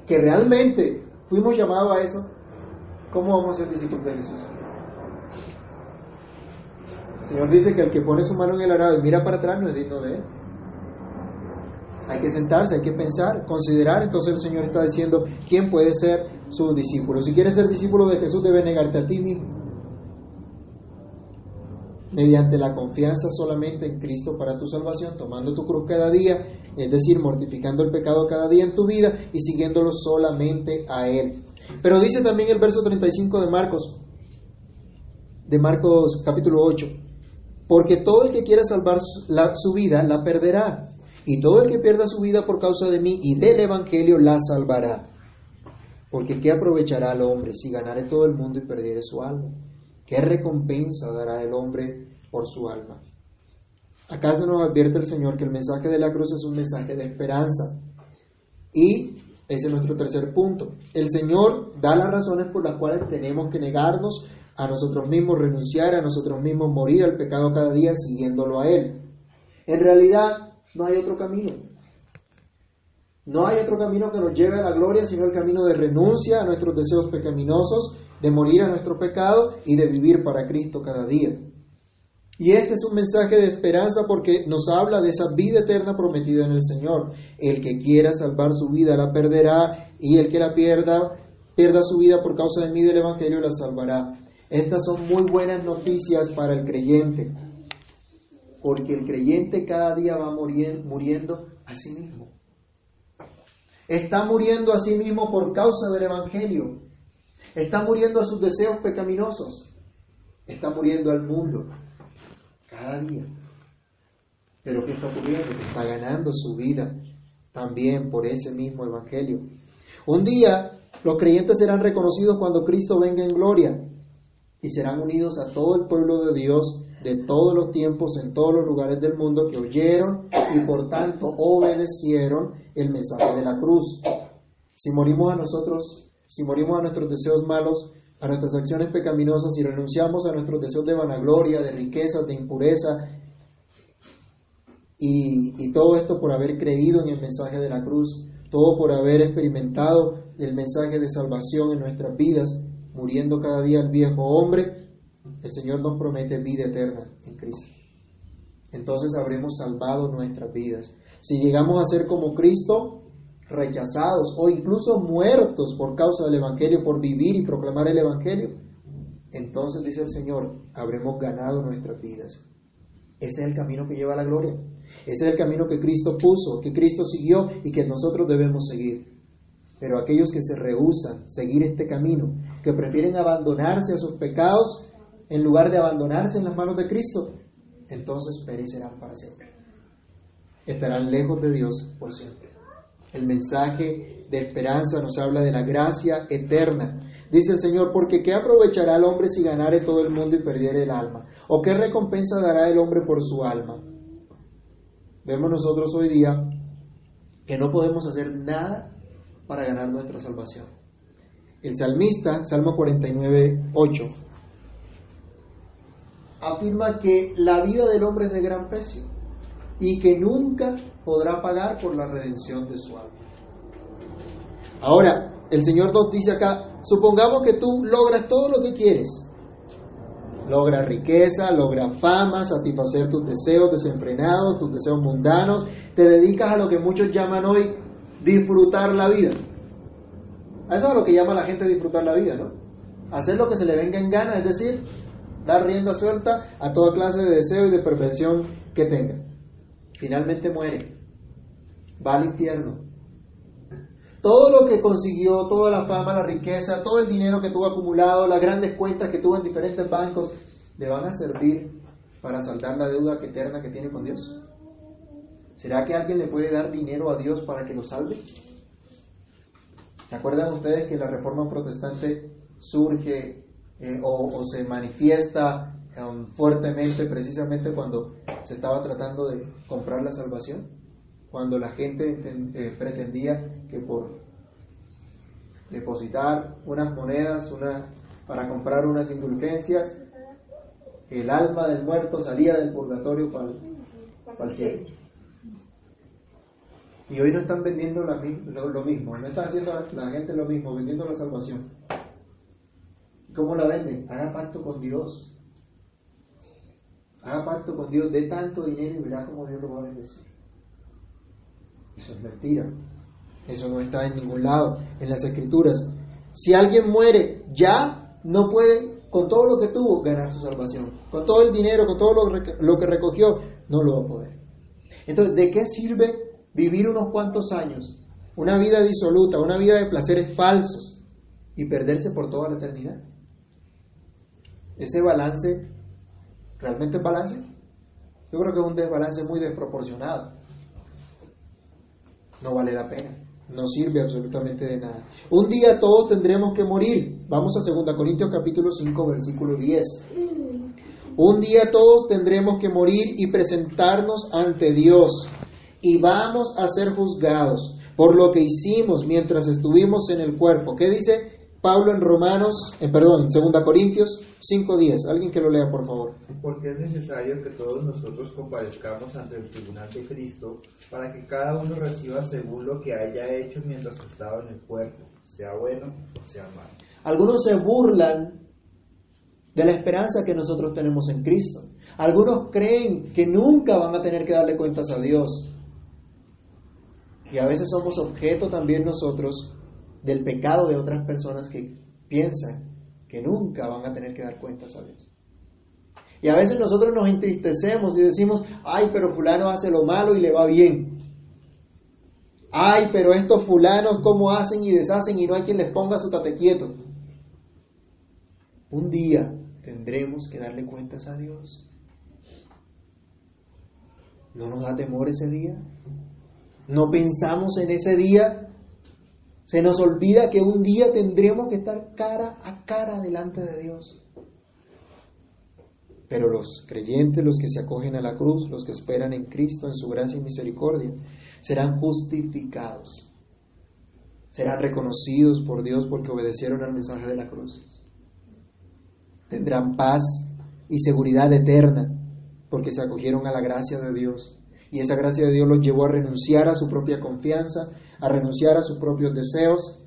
que realmente fuimos llamados a eso, ¿cómo vamos a ser discípulos de Jesús? El Señor dice que el que pone su mano en el arado y mira para atrás no es digno de él. Hay que sentarse, hay que pensar, considerar. Entonces el Señor está diciendo, ¿quién puede ser su discípulo? Si quieres ser discípulo de Jesús, debe negarte a ti mismo mediante la confianza solamente en Cristo para tu salvación, tomando tu cruz cada día, es decir, mortificando el pecado cada día en tu vida y siguiéndolo solamente a Él. Pero dice también el verso 35 de Marcos, de Marcos capítulo 8, porque todo el que quiera salvar su vida la perderá, y todo el que pierda su vida por causa de mí y del Evangelio la salvará. Porque ¿qué aprovechará al hombre si ganare todo el mundo y perdiere su alma? ¿Qué recompensa dará el hombre por su alma? Acá se nos advierte el Señor que el mensaje de la cruz es un mensaje de esperanza. Y ese es nuestro tercer punto. El Señor da las razones por las cuales tenemos que negarnos a nosotros mismos, renunciar a nosotros mismos, morir al pecado cada día siguiéndolo a Él. En realidad, no hay otro camino. No hay otro camino que nos lleve a la gloria, sino el camino de renuncia a nuestros deseos pecaminosos, de morir a nuestro pecado y de vivir para Cristo cada día. Y este es un mensaje de esperanza porque nos habla de esa vida eterna prometida en el Señor. El que quiera salvar su vida la perderá y el que la pierda pierda su vida por causa de mí del Evangelio la salvará. Estas son muy buenas noticias para el creyente, porque el creyente cada día va muriendo a sí mismo. Está muriendo a sí mismo por causa del Evangelio. Está muriendo a sus deseos pecaminosos. Está muriendo al mundo cada día. Pero ¿qué está ocurriendo? está ganando su vida también por ese mismo Evangelio. Un día los creyentes serán reconocidos cuando Cristo venga en gloria y serán unidos a todo el pueblo de Dios de todos los tiempos en todos los lugares del mundo que oyeron y por tanto obedecieron el mensaje de la cruz. Si morimos a nosotros, si morimos a nuestros deseos malos, a nuestras acciones pecaminosas y renunciamos a nuestros deseos de vanagloria, de riqueza, de impureza, y, y todo esto por haber creído en el mensaje de la cruz, todo por haber experimentado el mensaje de salvación en nuestras vidas, muriendo cada día el viejo hombre, el Señor nos promete vida eterna en Cristo. Entonces habremos salvado nuestras vidas. Si llegamos a ser como Cristo, rechazados o incluso muertos por causa del Evangelio, por vivir y proclamar el Evangelio, entonces dice el Señor, habremos ganado nuestras vidas. Ese es el camino que lleva a la gloria. Ese es el camino que Cristo puso, que Cristo siguió y que nosotros debemos seguir. Pero aquellos que se rehusan seguir este camino, que prefieren abandonarse a sus pecados en lugar de abandonarse en las manos de Cristo, entonces perecerán para siempre. Estarán lejos de Dios por siempre. El mensaje de esperanza nos habla de la gracia eterna. Dice el Señor, porque ¿qué aprovechará el hombre si ganare todo el mundo y perdiere el alma? ¿O qué recompensa dará el hombre por su alma? Vemos nosotros hoy día que no podemos hacer nada para ganar nuestra salvación. El salmista, Salmo 49, 8, afirma que la vida del hombre es de gran precio y que nunca podrá pagar por la redención de su alma. Ahora, el Señor nos dice acá, supongamos que tú logras todo lo que quieres. Logra riqueza, logra fama, satisfacer tus deseos desenfrenados, tus deseos mundanos. Te dedicas a lo que muchos llaman hoy disfrutar la vida. Eso es a lo que llama la gente disfrutar la vida, ¿no? Hacer lo que se le venga en gana, es decir, dar rienda suelta a toda clase de deseo y de perfección que tenga. Finalmente muere, va al infierno. Todo lo que consiguió, toda la fama, la riqueza, todo el dinero que tuvo acumulado, las grandes cuentas que tuvo en diferentes bancos, ¿le van a servir para saldar la deuda eterna que tiene con Dios? ¿Será que alguien le puede dar dinero a Dios para que lo salve? ¿Se acuerdan ustedes que la reforma protestante surge eh, o, se manifiesta um, fuertemente precisamente cuando se estaba tratando de comprar la salvación, cuando la gente eh, pretendía que por depositar unas monedas una, para comprar unas indulgencias, el alma del muerto salía del purgatorio para el, cielo. Y hoy no están vendiendo lo, lo, mismo, no está haciendo la gente lo mismo, vendiendo la salvación. ¿Cómo la venden? Haga pacto con Dios. Haga pacto con Dios, dé tanto dinero y verá cómo Dios lo va a bendecir. Eso es mentira. Eso no está en ningún lado en las escrituras. Si alguien muere, ya no puede, con todo lo que tuvo, ganar su salvación. Con todo el dinero, con todo lo, que recogió, no lo va a poder. Entonces, ¿de qué sirve vivir unos cuantos años? Una vida disoluta, una vida de placeres falsos y perderse por toda la eternidad ese balance, ¿realmente es balance? Yo creo que es un desbalance muy desproporcionado. No vale la pena. No sirve absolutamente de nada. Un día todos tendremos que morir. Vamos a 2 Corintios capítulo 5 versículo 10. Un día todos tendremos que morir y presentarnos ante Dios. Y vamos a ser juzgados por lo que hicimos mientras estuvimos en el cuerpo. ¿Qué dice? Pablo en Romanos, en perdón, en 2 Corintios 5.10. Alguien que lo lea, por favor. Porque es necesario que todos nosotros comparezcamos ante el tribunal de Cristo para que cada uno reciba según lo que haya hecho mientras estaba en el cuerpo, sea bueno o sea malo. Algunos se burlan de la esperanza que nosotros tenemos en Cristo. Algunos creen que nunca van a tener que darle cuentas a Dios. Y a veces somos objeto también nosotros del pecado de otras personas que piensan que nunca van a tener que dar cuentas a Dios. Y a veces nosotros nos entristecemos y decimos, ay, pero fulano hace lo malo y le va bien. Ay, pero estos fulanos cómo hacen y deshacen y no hay quien les ponga su tate quieto. Un día tendremos que darle cuentas a Dios. ¿No nos da temor ese día? ¿No pensamos en ese día? Se nos olvida que un día tendremos que estar cara a cara delante de Dios. Pero los creyentes, los que se acogen a la cruz, los que esperan en Cristo, en su gracia y misericordia, serán justificados. Serán reconocidos por Dios porque obedecieron al mensaje de la cruz. Tendrán paz y seguridad eterna porque se acogieron a la gracia de Dios. Y esa gracia de Dios los llevó a renunciar a su propia confianza, a renunciar a sus propios deseos,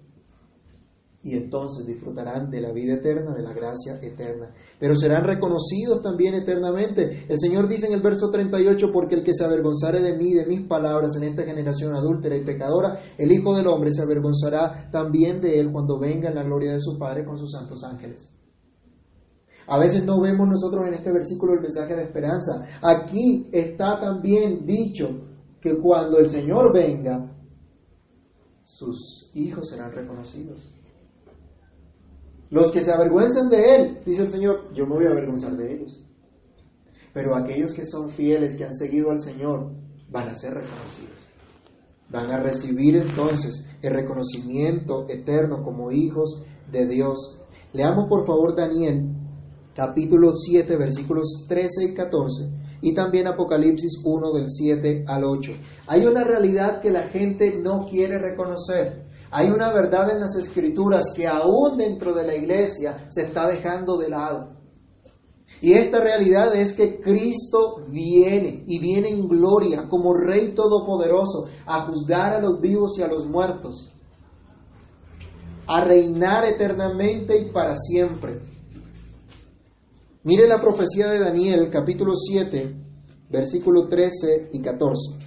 y entonces disfrutarán de la vida eterna, de la gracia eterna. Pero serán reconocidos también eternamente. El Señor dice en el verso 38, porque el que se avergonzare de mí, de mis palabras en esta generación adúltera y pecadora, el Hijo del Hombre se avergonzará también de él cuando venga en la gloria de su Padre con sus santos ángeles. A veces no vemos nosotros en este versículo el mensaje de esperanza. Aquí está también dicho que cuando el Señor venga, sus hijos serán reconocidos. Los que se avergüenzan de Él, dice el Señor, yo me voy a avergonzar de ellos. Pero aquellos que son fieles, que han seguido al Señor, van a ser reconocidos. Van a recibir entonces el reconocimiento eterno como hijos de Dios. Leamos por favor Daniel capítulo 7 versículos 13 y 14 y también Apocalipsis 1 del 7 al 8. Hay una realidad que la gente no quiere reconocer. Hay una verdad en las escrituras que aún dentro de la iglesia se está dejando de lado. Y esta realidad es que Cristo viene y viene en gloria como Rey Todopoderoso a juzgar a los vivos y a los muertos, a reinar eternamente y para siempre. Mire la profecía de Daniel, capítulo 7, versículo 13 y 14.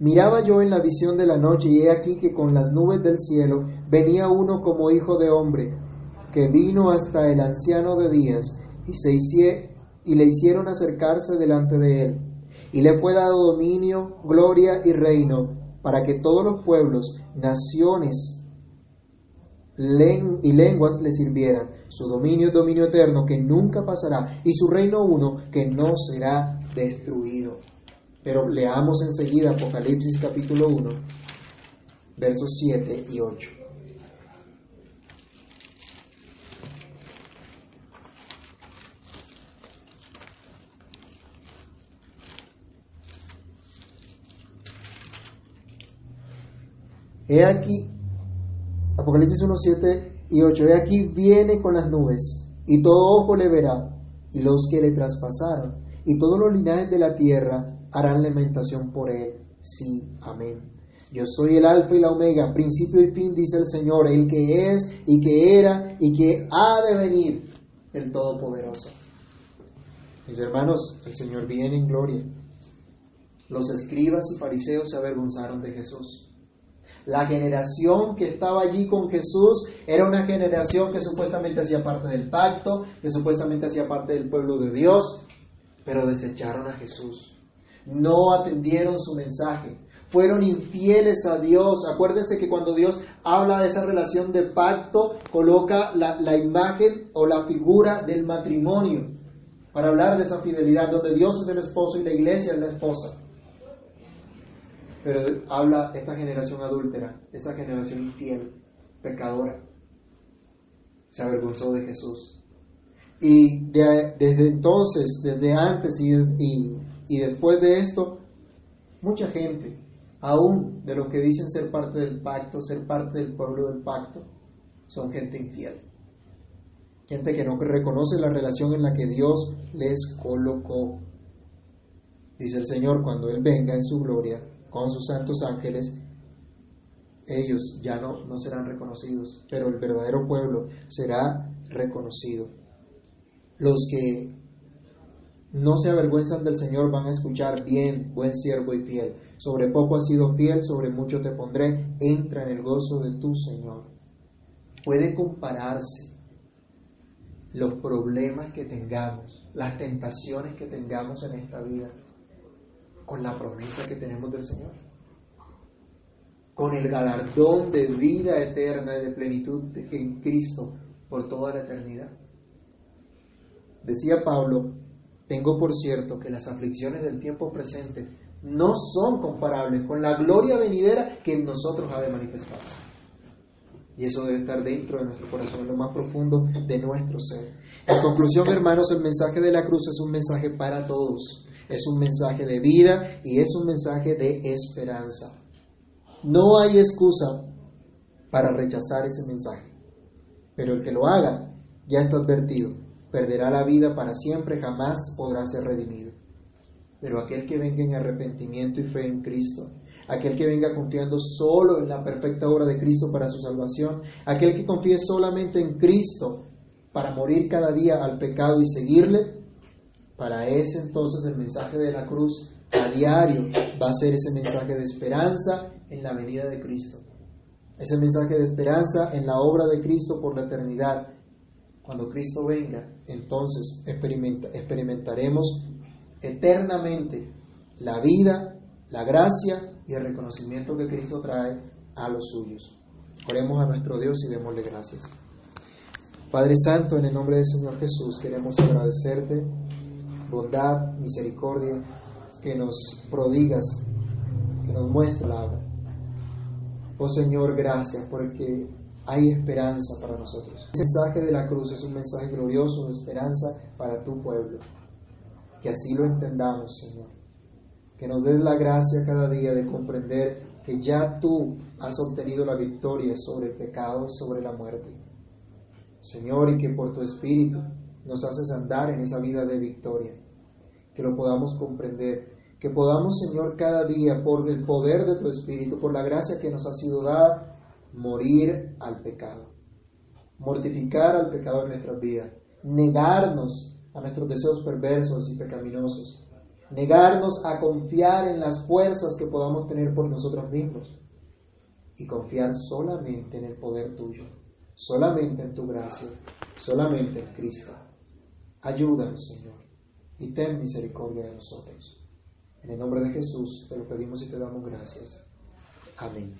Miraba yo en la visión de la noche y he aquí que con las nubes del cielo venía uno como hijo de hombre, que vino hasta el anciano de días y, se y le hicieron acercarse delante de él. Y le fue dado dominio, gloria y reino para que todos los pueblos, naciones y lenguas le sirvieran. Su dominio es dominio eterno que nunca pasará y su reino uno que no será destruido. Pero leamos enseguida Apocalipsis capítulo 1, versos 7 y 8. He aquí, Apocalipsis 1, 7 y 8, he aquí viene con las nubes, y todo ojo le verá, y los que le traspasaron, y todos los linajes de la tierra harán lamentación por él. Sí, amén. Yo soy el alfa y la omega, principio y fin, dice el Señor, el que es y que era y que ha de venir, el Todopoderoso. Mis hermanos, el Señor viene en gloria. Los escribas y fariseos se avergonzaron de Jesús. La generación que estaba allí con Jesús era una generación que supuestamente hacía parte del pacto, que supuestamente hacía parte del pueblo de Dios, pero desecharon a Jesús. No atendieron su mensaje. Fueron infieles a Dios. Acuérdense que cuando Dios habla de esa relación de pacto, coloca la, la imagen o la figura del matrimonio para hablar de esa fidelidad, donde Dios es el esposo y la iglesia es la esposa pero habla esta generación adúltera, esta generación infiel, pecadora. Se avergonzó de Jesús. Y desde entonces, desde antes y, y después de esto, mucha gente, aún de los que dicen ser parte del pacto, ser parte del pueblo del pacto, son gente infiel. Gente que no reconoce la relación en la que Dios les colocó. Dice el Señor, cuando Él venga en su gloria, con sus santos ángeles, ellos ya no, no serán reconocidos, pero el verdadero pueblo será reconocido. Los que no se avergüenzan del Señor, van a escuchar bien, buen siervo y fiel. Sobre poco has sido fiel, sobre mucho te pondré. Entra en el gozo de tu Señor. Puede compararse los problemas que tengamos, las tentaciones que tengamos en esta vida, con la promesa que tenemos del Señor. Con el galardón de vida eterna y de plenitud en Cristo por toda la eternidad. Decía Pablo, tengo por cierto que las aflicciones del tiempo presente no son comparables con la gloria venidera que en nosotros ha de manifestarse. Y eso debe estar dentro de nuestro corazón, en lo más profundo de nuestro ser. En conclusión, hermanos, el mensaje de la cruz es un mensaje para todos. Es un mensaje de vida y es un mensaje de esperanza. No hay excusa para rechazar ese mensaje. Pero el que lo haga ya está advertido perderá la vida para siempre, jamás podrá ser redimido. Pero aquel que venga en arrepentimiento y fe en Cristo, aquel que venga confiando solo en la perfecta obra de Cristo para su salvación, aquel que confíe solamente en Cristo para morir cada día al pecado y seguirle, para ese entonces el mensaje de la cruz a diario va a ser ese mensaje de esperanza en la venida de Cristo. Ese mensaje de esperanza en la obra de Cristo por la eternidad, cuando Cristo venga, entonces experimentaremos eternamente la vida, la gracia y el reconocimiento que Cristo trae a los suyos. Oremos a nuestro Dios y démosle gracias. Padre Santo, en el nombre del Señor Jesús, queremos agradecerte bondad, misericordia que nos prodigas, que nos muestra la. Oh Señor, gracias porque hay esperanza para nosotros. El mensaje de la cruz es un mensaje glorioso de esperanza para tu pueblo. Que así lo entendamos, Señor. Que nos des la gracia cada día de comprender que ya tú has obtenido la victoria sobre el pecado sobre la muerte. Señor, y que por tu Espíritu nos haces andar en esa vida de victoria. Que lo podamos comprender. Que podamos, Señor, cada día, por el poder de tu Espíritu, por la gracia que nos ha sido dada, morir al pecado, mortificar al pecado en nuestras vidas, negarnos a nuestros deseos perversos y pecaminosos, negarnos a confiar en las fuerzas que podamos tener por nosotros mismos y confiar solamente en el poder tuyo, solamente en tu gracia, solamente en Cristo. Ayúdanos, Señor, y ten misericordia de nosotros. En el nombre de Jesús te lo pedimos y te damos gracias. Amén.